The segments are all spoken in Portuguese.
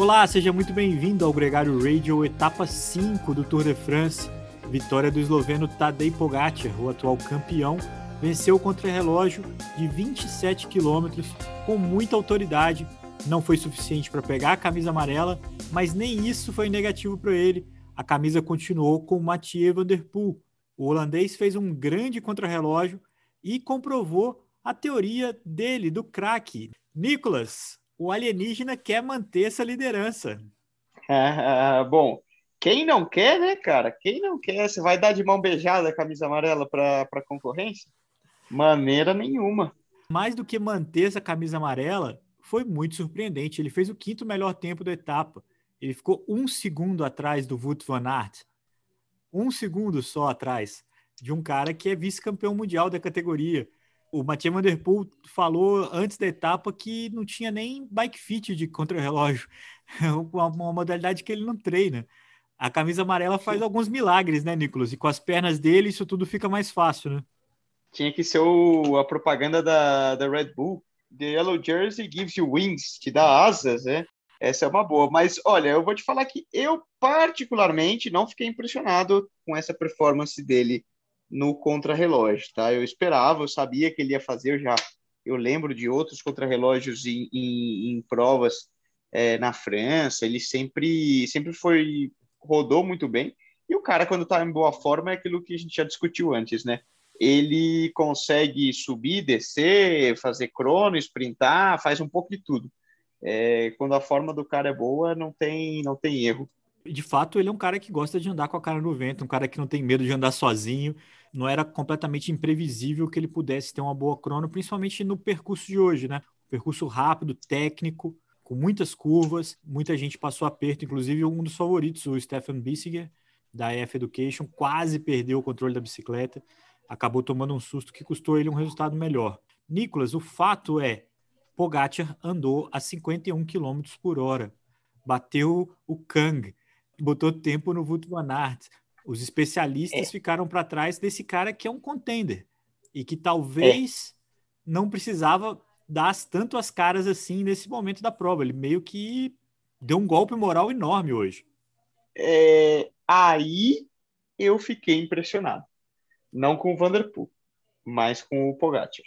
Olá, seja muito bem-vindo ao Gregário Radio, etapa 5 do Tour de France. Vitória do esloveno Tadej Pogacar, o atual campeão, venceu o contrarrelógio de 27 quilômetros com muita autoridade. Não foi suficiente para pegar a camisa amarela, mas nem isso foi negativo para ele. A camisa continuou com Mathieu Van Der Poel. O holandês fez um grande contrarrelógio e comprovou a teoria dele, do craque. Nicolas, o alienígena quer manter essa liderança. Ah, bom, quem não quer, né, cara? Quem não quer? Você vai dar de mão beijada a camisa amarela para a concorrência? Maneira nenhuma. Mais do que manter essa camisa amarela, foi muito surpreendente. Ele fez o quinto melhor tempo da etapa. Ele ficou um segundo atrás do Wout van Aert. Um segundo só atrás de um cara que é vice-campeão mundial da categoria o Mathieu Van Der Poel falou antes da etapa que não tinha nem bike fit de contrarrelógio, uma, uma modalidade que ele não treina. A camisa amarela faz alguns milagres, né, Nicolas? E com as pernas dele isso tudo fica mais fácil, né? Tinha que ser o, a propaganda da, da Red Bull. The Yellow Jersey gives you wings, te dá asas, né? Essa é uma boa. Mas, olha, eu vou te falar que eu, particularmente, não fiquei impressionado com essa performance dele no contrarrelógio, tá? Eu esperava, eu sabia que ele ia fazer, eu já eu lembro de outros contrarrelógios em, em, em provas é, na França, ele sempre sempre foi rodou muito bem. E o cara quando está em boa forma é aquilo que a gente já discutiu antes, né? Ele consegue subir, descer, fazer crono, sprintar, faz um pouco de tudo. É, quando a forma do cara é boa, não tem não tem erro. De fato, ele é um cara que gosta de andar com a cara no vento, um cara que não tem medo de andar sozinho. Não era completamente imprevisível que ele pudesse ter uma boa crono, principalmente no percurso de hoje, né? Percurso rápido, técnico, com muitas curvas, muita gente passou aperto, inclusive um dos favoritos, o Stefan Bissiger, da EF Education, quase perdeu o controle da bicicleta, acabou tomando um susto que custou ele um resultado melhor. Nicolas, o fato é, Pogacar andou a 51 km por hora, bateu o Kang, botou tempo no Wout van Aert, os especialistas é. ficaram para trás desse cara que é um contender e que talvez é. não precisava dar tanto as caras assim nesse momento da prova. Ele meio que deu um golpe moral enorme hoje. É, aí eu fiquei impressionado. Não com o Vanderpool, mas com o Pogacar.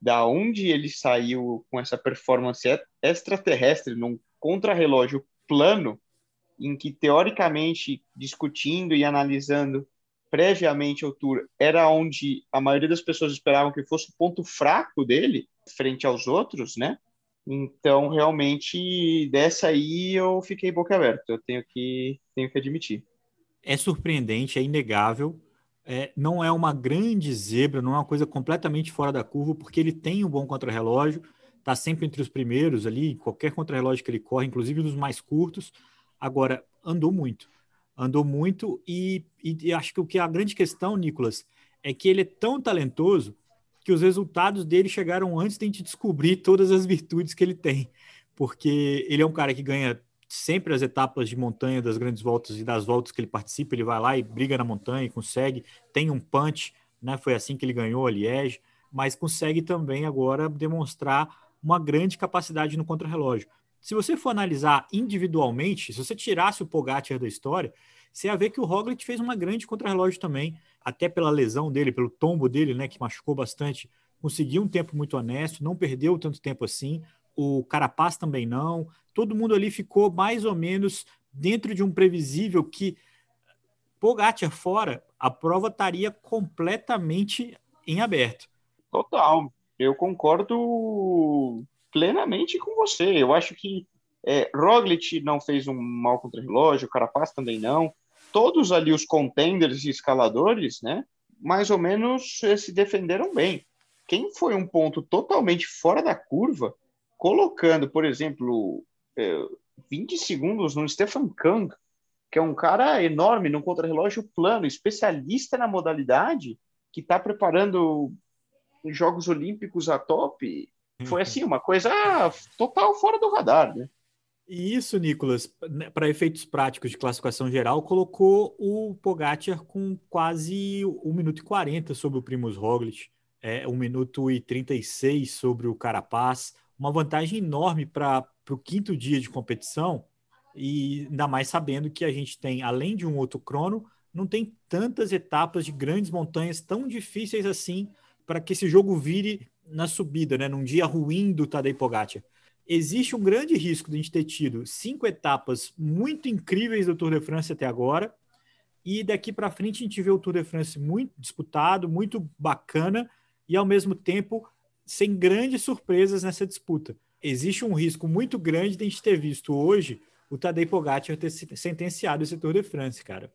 Da onde ele saiu com essa performance extraterrestre num contrarrelógio plano, em que, teoricamente, discutindo e analisando previamente o Tour, era onde a maioria das pessoas esperavam que fosse o ponto fraco dele, frente aos outros, né? Então, realmente, dessa aí eu fiquei boca aberta, eu tenho que, tenho que admitir. É surpreendente, é inegável, é, não é uma grande zebra, não é uma coisa completamente fora da curva, porque ele tem um bom contrarrelógio, está sempre entre os primeiros ali, qualquer contrarrelógio que ele corre, inclusive nos mais curtos, Agora, andou muito. Andou muito e, e, e acho que o que é a grande questão, Nicolas, é que ele é tão talentoso que os resultados dele chegaram antes de a gente descobrir todas as virtudes que ele tem. Porque ele é um cara que ganha sempre as etapas de montanha das grandes voltas e das voltas que ele participa, ele vai lá e briga na montanha, consegue, tem um punch, né? Foi assim que ele ganhou a Liège, mas consegue também agora demonstrar uma grande capacidade no contrarrelógio. Se você for analisar individualmente, se você tirasse o Pogacar da história, você ia ver que o Roglic fez uma grande contrarrelógio também, até pela lesão dele, pelo tombo dele, né, que machucou bastante, conseguiu um tempo muito honesto, não perdeu tanto tempo assim. O Carapaz também não. Todo mundo ali ficou mais ou menos dentro de um previsível que Pogacar fora, a prova estaria completamente em aberto. Total. Eu concordo plenamente com você. Eu acho que é, Roglic não fez um mal contra relógio, Carapaz também não. Todos ali os contenders e escaladores, né? Mais ou menos se defenderam bem. Quem foi um ponto totalmente fora da curva, colocando, por exemplo, é, 20 segundos no Stefan Kang, que é um cara enorme no contrarrelógio plano, especialista na modalidade, que está preparando Jogos Olímpicos a top, foi assim, uma coisa total fora do radar, né? E isso, Nicolas, né, para efeitos práticos de classificação geral, colocou o Pogacar com quase 1 minuto e 40 sobre o Primus Roglic, é, 1 minuto e 36 sobre o Carapaz, uma vantagem enorme para o quinto dia de competição, e ainda mais sabendo que a gente tem, além de um outro crono, não tem tantas etapas de grandes montanhas tão difíceis assim para que esse jogo vire na subida, né? Num dia ruim do Tadej Pogacar. Existe um grande risco de a gente ter tido cinco etapas muito incríveis do Tour de France até agora, e daqui para frente a gente vê o Tour de France muito disputado, muito bacana, e ao mesmo tempo sem grandes surpresas nessa disputa. Existe um risco muito grande de a gente ter visto hoje o Tadej Pogacar ter sentenciado esse Tour de France, cara.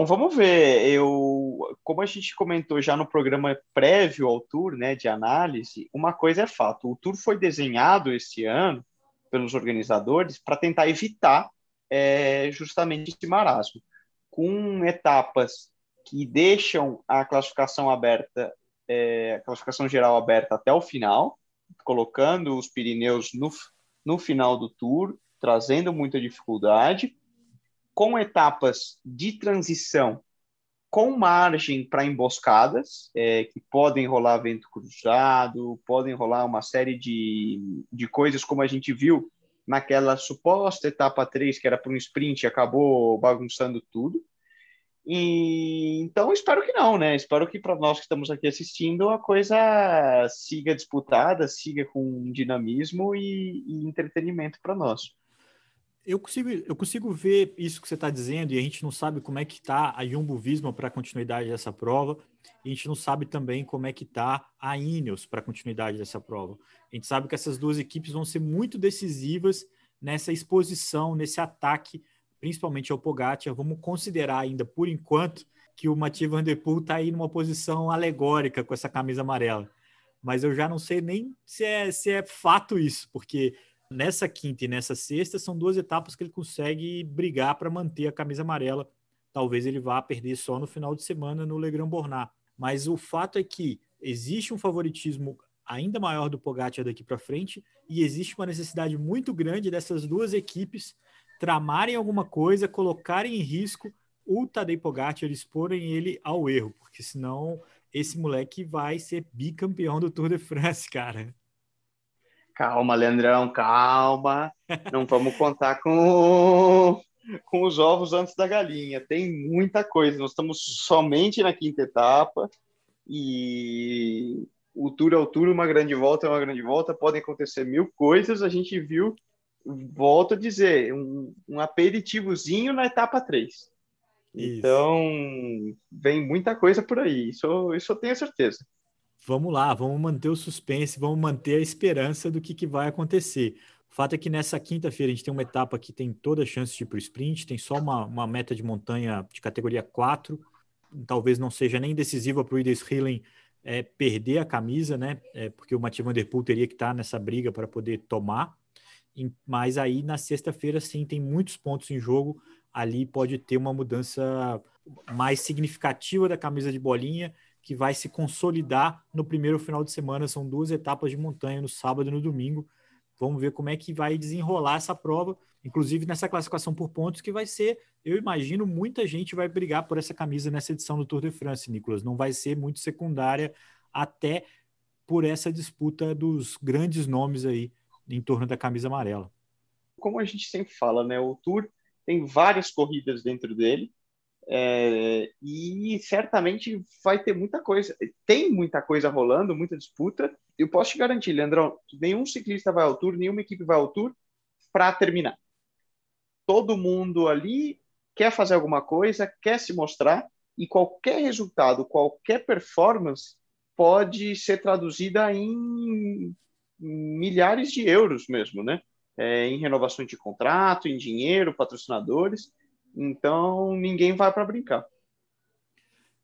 Bom, vamos ver. Eu, como a gente comentou já no programa prévio ao tour, né, de análise, uma coisa é fato: o tour foi desenhado esse ano pelos organizadores para tentar evitar é, justamente esse marasmo, com etapas que deixam a classificação aberta, é, a classificação geral aberta até o final, colocando os Pirineus no, no final do tour, trazendo muita dificuldade com etapas de transição com margem para emboscadas, é, que podem rolar vento cruzado, podem rolar uma série de, de coisas, como a gente viu naquela suposta etapa 3, que era para um sprint, e acabou bagunçando tudo. E, então, espero que não, né? Espero que para nós que estamos aqui assistindo, a coisa siga disputada, siga com dinamismo e, e entretenimento para nós eu consigo, eu consigo ver isso que você está dizendo e a gente não sabe como é que está a Jumbo Visma para a continuidade dessa prova. E a gente não sabe também como é que está a Ineos para a continuidade dessa prova. A gente sabe que essas duas equipes vão ser muito decisivas nessa exposição, nesse ataque, principalmente ao Pogacar. Vamos considerar ainda, por enquanto, que o Mathieu Van Der Poel está aí numa posição alegórica com essa camisa amarela. Mas eu já não sei nem se é, se é fato isso, porque Nessa quinta e nessa sexta são duas etapas que ele consegue brigar para manter a camisa amarela. Talvez ele vá perder só no final de semana no Legrand Bornat. Mas o fato é que existe um favoritismo ainda maior do Pogacar daqui para frente e existe uma necessidade muito grande dessas duas equipes tramarem alguma coisa, colocarem em risco o Tadej Pogacar, exporem ele ao erro, porque senão esse moleque vai ser bicampeão do Tour de France, cara. Calma, Leandrão, calma. Não vamos contar com, com os ovos antes da galinha. Tem muita coisa. Nós estamos somente na quinta etapa e o tour é o tour, uma grande volta é uma grande volta. Podem acontecer mil coisas. A gente viu, volto a dizer, um, um aperitivozinho na etapa 3. Então, vem muita coisa por aí. Isso, isso eu tenho certeza vamos lá, vamos manter o suspense, vamos manter a esperança do que, que vai acontecer. O fato é que nessa quinta-feira a gente tem uma etapa que tem toda a chance de ir para o sprint, tem só uma, uma meta de montanha de categoria 4, talvez não seja nem decisiva para o Ides Hillen é, perder a camisa, né? É, porque o Mathieu Van Der Poel teria que estar nessa briga para poder tomar. Mas aí na sexta-feira, sim, tem muitos pontos em jogo. Ali pode ter uma mudança mais significativa da camisa de bolinha que vai se consolidar no primeiro final de semana. São duas etapas de montanha, no sábado e no domingo. Vamos ver como é que vai desenrolar essa prova, inclusive nessa classificação por pontos, que vai ser, eu imagino, muita gente vai brigar por essa camisa nessa edição do Tour de France, Nicolas. Não vai ser muito secundária, até por essa disputa dos grandes nomes aí em torno da camisa amarela. Como a gente sempre fala, né? O Tour tem várias corridas dentro dele, é, e certamente vai ter muita coisa. Tem muita coisa rolando, muita disputa. Eu posso te garantir, Leandrão, nenhum ciclista vai ao Tour, nenhuma equipe vai ao Tour para terminar. Todo mundo ali quer fazer alguma coisa, quer se mostrar, e qualquer resultado, qualquer performance pode ser traduzida em milhares de euros mesmo, né? É, em renovações de contrato, em dinheiro, patrocinadores. Então, ninguém vai para brincar.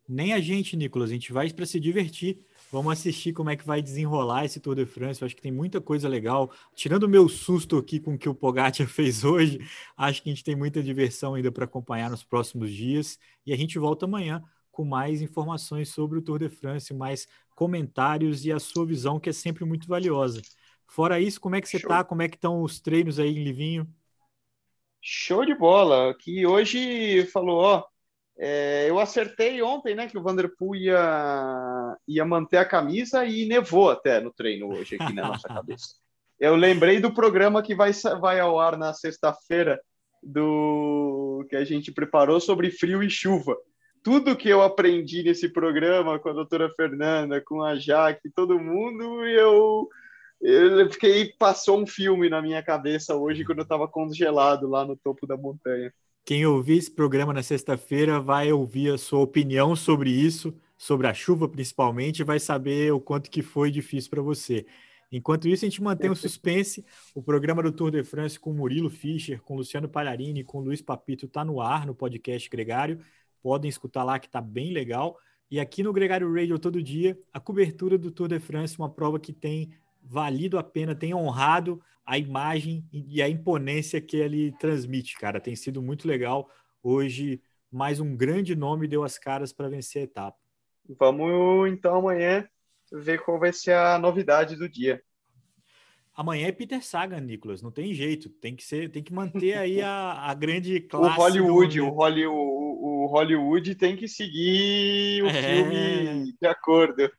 Nem a gente, Nicolas. A gente vai para se divertir. Vamos assistir como é que vai desenrolar esse Tour de France. Eu acho que tem muita coisa legal. Tirando o meu susto aqui com o que o Pogacar fez hoje, acho que a gente tem muita diversão ainda para acompanhar nos próximos dias. E a gente volta amanhã com mais informações sobre o Tour de France, mais comentários e a sua visão, que é sempre muito valiosa. Fora isso, como é que você está? Como é que estão os treinos aí em Livinho? Show de bola. Que hoje falou, ó, é, eu acertei ontem, né, que o Vanderpool ia, ia manter a camisa e nevou até no treino hoje aqui na nossa cabeça. Eu lembrei do programa que vai, vai ao ar na sexta-feira, do que a gente preparou sobre frio e chuva. Tudo que eu aprendi nesse programa com a doutora Fernanda, com a Jaque, todo mundo, eu, eu fiquei, passou um filme na minha cabeça hoje quando eu estava congelado lá no topo da montanha. Quem ouvir esse programa na sexta-feira vai ouvir a sua opinião sobre isso, sobre a chuva principalmente, e vai saber o quanto que foi difícil para você. Enquanto isso, a gente mantém o suspense. O programa do Tour de France com Murilo Fischer, com Luciano Palharini, com Luiz Papito está no ar no podcast Gregário. Podem escutar lá que está bem legal. E aqui no Gregário Radio todo dia, a cobertura do Tour de France, uma prova que tem valido a pena, tem honrado a imagem e a imponência que ele transmite, cara. Tem sido muito legal. Hoje, mais um grande nome deu as caras para vencer a etapa. Vamos então amanhã ver qual vai ser a novidade do dia. Amanhã é Peter Sagan, Nicolas, não tem jeito, tem que ser, tem que manter aí a, a grande classe. O Hollywood, o Hollywood, o Hollywood tem que seguir o é... filme de acordo.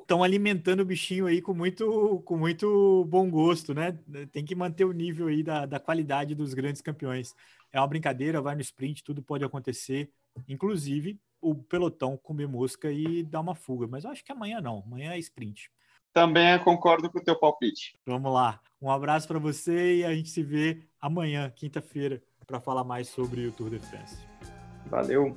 Estão alimentando o bichinho aí com muito, com muito bom gosto, né? Tem que manter o nível aí da, da qualidade dos grandes campeões. É uma brincadeira, vai no sprint, tudo pode acontecer, inclusive o pelotão comer mosca e dar uma fuga. Mas eu acho que amanhã não, amanhã é sprint. Também concordo com o teu palpite. Vamos lá. Um abraço para você e a gente se vê amanhã, quinta-feira, para falar mais sobre o Tour de France. Valeu!